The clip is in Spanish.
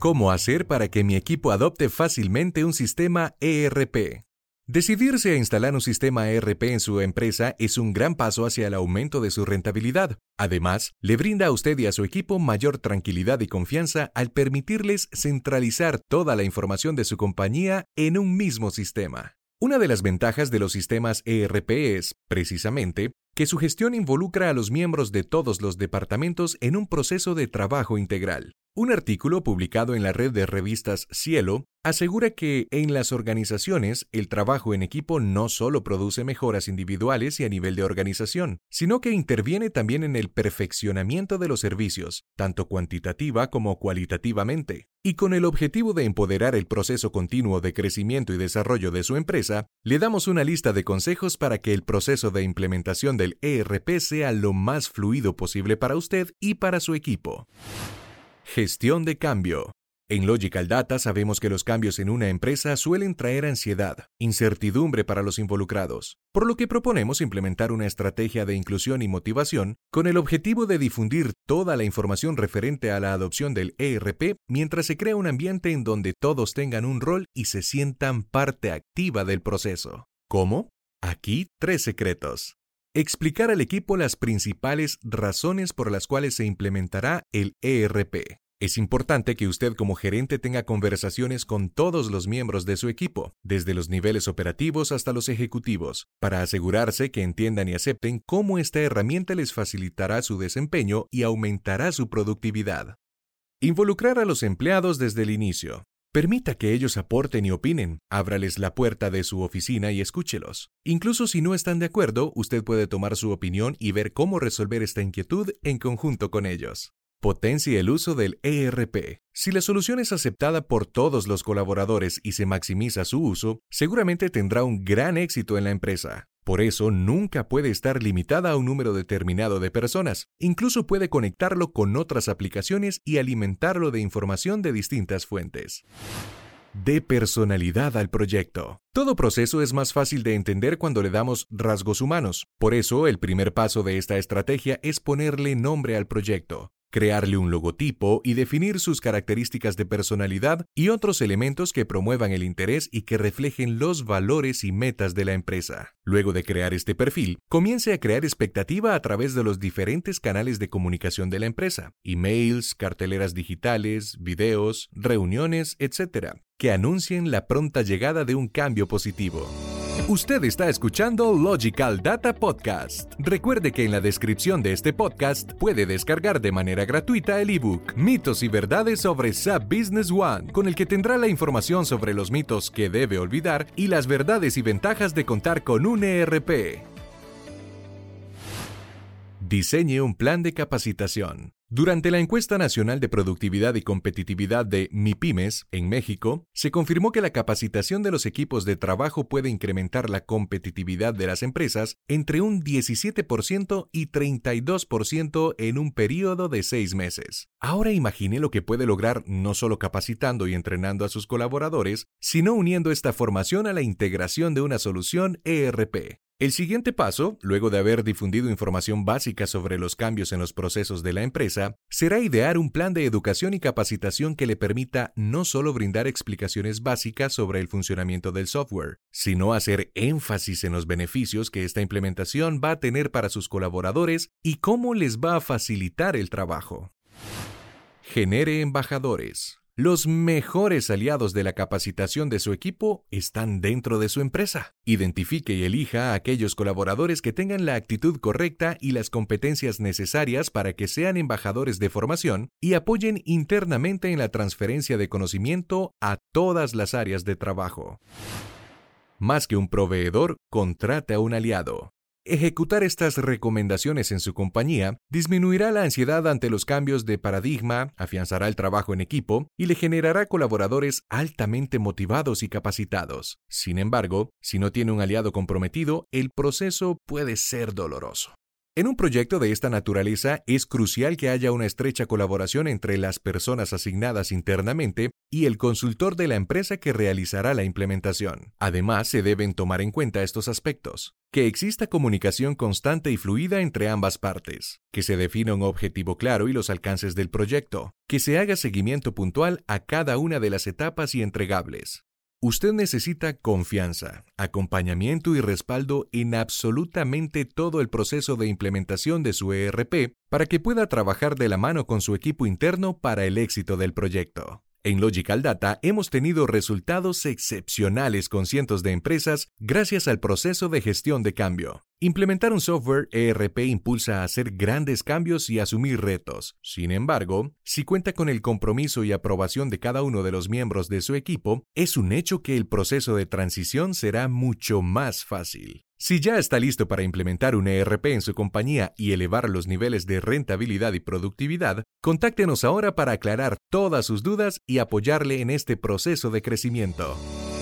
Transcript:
¿Cómo hacer para que mi equipo adopte fácilmente un sistema ERP? Decidirse a instalar un sistema ERP en su empresa es un gran paso hacia el aumento de su rentabilidad. Además, le brinda a usted y a su equipo mayor tranquilidad y confianza al permitirles centralizar toda la información de su compañía en un mismo sistema. Una de las ventajas de los sistemas ERP es, precisamente, que su gestión involucra a los miembros de todos los departamentos en un proceso de trabajo integral. Un artículo publicado en la red de revistas Cielo asegura que en las organizaciones el trabajo en equipo no solo produce mejoras individuales y a nivel de organización, sino que interviene también en el perfeccionamiento de los servicios, tanto cuantitativa como cualitativamente. Y con el objetivo de empoderar el proceso continuo de crecimiento y desarrollo de su empresa, le damos una lista de consejos para que el proceso de implementación del ERP sea lo más fluido posible para usted y para su equipo. Gestión de cambio. En Logical Data sabemos que los cambios en una empresa suelen traer ansiedad, incertidumbre para los involucrados, por lo que proponemos implementar una estrategia de inclusión y motivación con el objetivo de difundir toda la información referente a la adopción del ERP mientras se crea un ambiente en donde todos tengan un rol y se sientan parte activa del proceso. ¿Cómo? Aquí tres secretos. Explicar al equipo las principales razones por las cuales se implementará el ERP. Es importante que usted como gerente tenga conversaciones con todos los miembros de su equipo, desde los niveles operativos hasta los ejecutivos, para asegurarse que entiendan y acepten cómo esta herramienta les facilitará su desempeño y aumentará su productividad. Involucrar a los empleados desde el inicio. Permita que ellos aporten y opinen, ábrales la puerta de su oficina y escúchelos. Incluso si no están de acuerdo, usted puede tomar su opinión y ver cómo resolver esta inquietud en conjunto con ellos. Potencie el uso del ERP. Si la solución es aceptada por todos los colaboradores y se maximiza su uso, seguramente tendrá un gran éxito en la empresa. Por eso nunca puede estar limitada a un número determinado de personas. Incluso puede conectarlo con otras aplicaciones y alimentarlo de información de distintas fuentes. De personalidad al proyecto. Todo proceso es más fácil de entender cuando le damos rasgos humanos. Por eso, el primer paso de esta estrategia es ponerle nombre al proyecto crearle un logotipo y definir sus características de personalidad y otros elementos que promuevan el interés y que reflejen los valores y metas de la empresa. Luego de crear este perfil, comience a crear expectativa a través de los diferentes canales de comunicación de la empresa, emails, carteleras digitales, videos, reuniones, etc., que anuncien la pronta llegada de un cambio positivo. Usted está escuchando Logical Data Podcast. Recuerde que en la descripción de este podcast puede descargar de manera gratuita el ebook Mitos y Verdades sobre SAP Business One, con el que tendrá la información sobre los mitos que debe olvidar y las verdades y ventajas de contar con un ERP. Diseñe un plan de capacitación. Durante la encuesta nacional de productividad y competitividad de MIPIMES en México, se confirmó que la capacitación de los equipos de trabajo puede incrementar la competitividad de las empresas entre un 17% y 32% en un periodo de seis meses. Ahora imagine lo que puede lograr no solo capacitando y entrenando a sus colaboradores, sino uniendo esta formación a la integración de una solución ERP. El siguiente paso, luego de haber difundido información básica sobre los cambios en los procesos de la empresa, será idear un plan de educación y capacitación que le permita no solo brindar explicaciones básicas sobre el funcionamiento del software, sino hacer énfasis en los beneficios que esta implementación va a tener para sus colaboradores y cómo les va a facilitar el trabajo. Genere embajadores. Los mejores aliados de la capacitación de su equipo están dentro de su empresa. Identifique y elija a aquellos colaboradores que tengan la actitud correcta y las competencias necesarias para que sean embajadores de formación y apoyen internamente en la transferencia de conocimiento a todas las áreas de trabajo. Más que un proveedor, contrate a un aliado. Ejecutar estas recomendaciones en su compañía disminuirá la ansiedad ante los cambios de paradigma, afianzará el trabajo en equipo y le generará colaboradores altamente motivados y capacitados. Sin embargo, si no tiene un aliado comprometido, el proceso puede ser doloroso. En un proyecto de esta naturaleza es crucial que haya una estrecha colaboración entre las personas asignadas internamente y el consultor de la empresa que realizará la implementación. Además, se deben tomar en cuenta estos aspectos. Que exista comunicación constante y fluida entre ambas partes, que se defina un objetivo claro y los alcances del proyecto, que se haga seguimiento puntual a cada una de las etapas y entregables, Usted necesita confianza, acompañamiento y respaldo en absolutamente todo el proceso de implementación de su ERP para que pueda trabajar de la mano con su equipo interno para el éxito del proyecto. En Logical Data hemos tenido resultados excepcionales con cientos de empresas gracias al proceso de gestión de cambio. Implementar un software ERP impulsa a hacer grandes cambios y asumir retos. Sin embargo, si cuenta con el compromiso y aprobación de cada uno de los miembros de su equipo, es un hecho que el proceso de transición será mucho más fácil. Si ya está listo para implementar un ERP en su compañía y elevar los niveles de rentabilidad y productividad, contáctenos ahora para aclarar todas sus dudas y apoyarle en este proceso de crecimiento.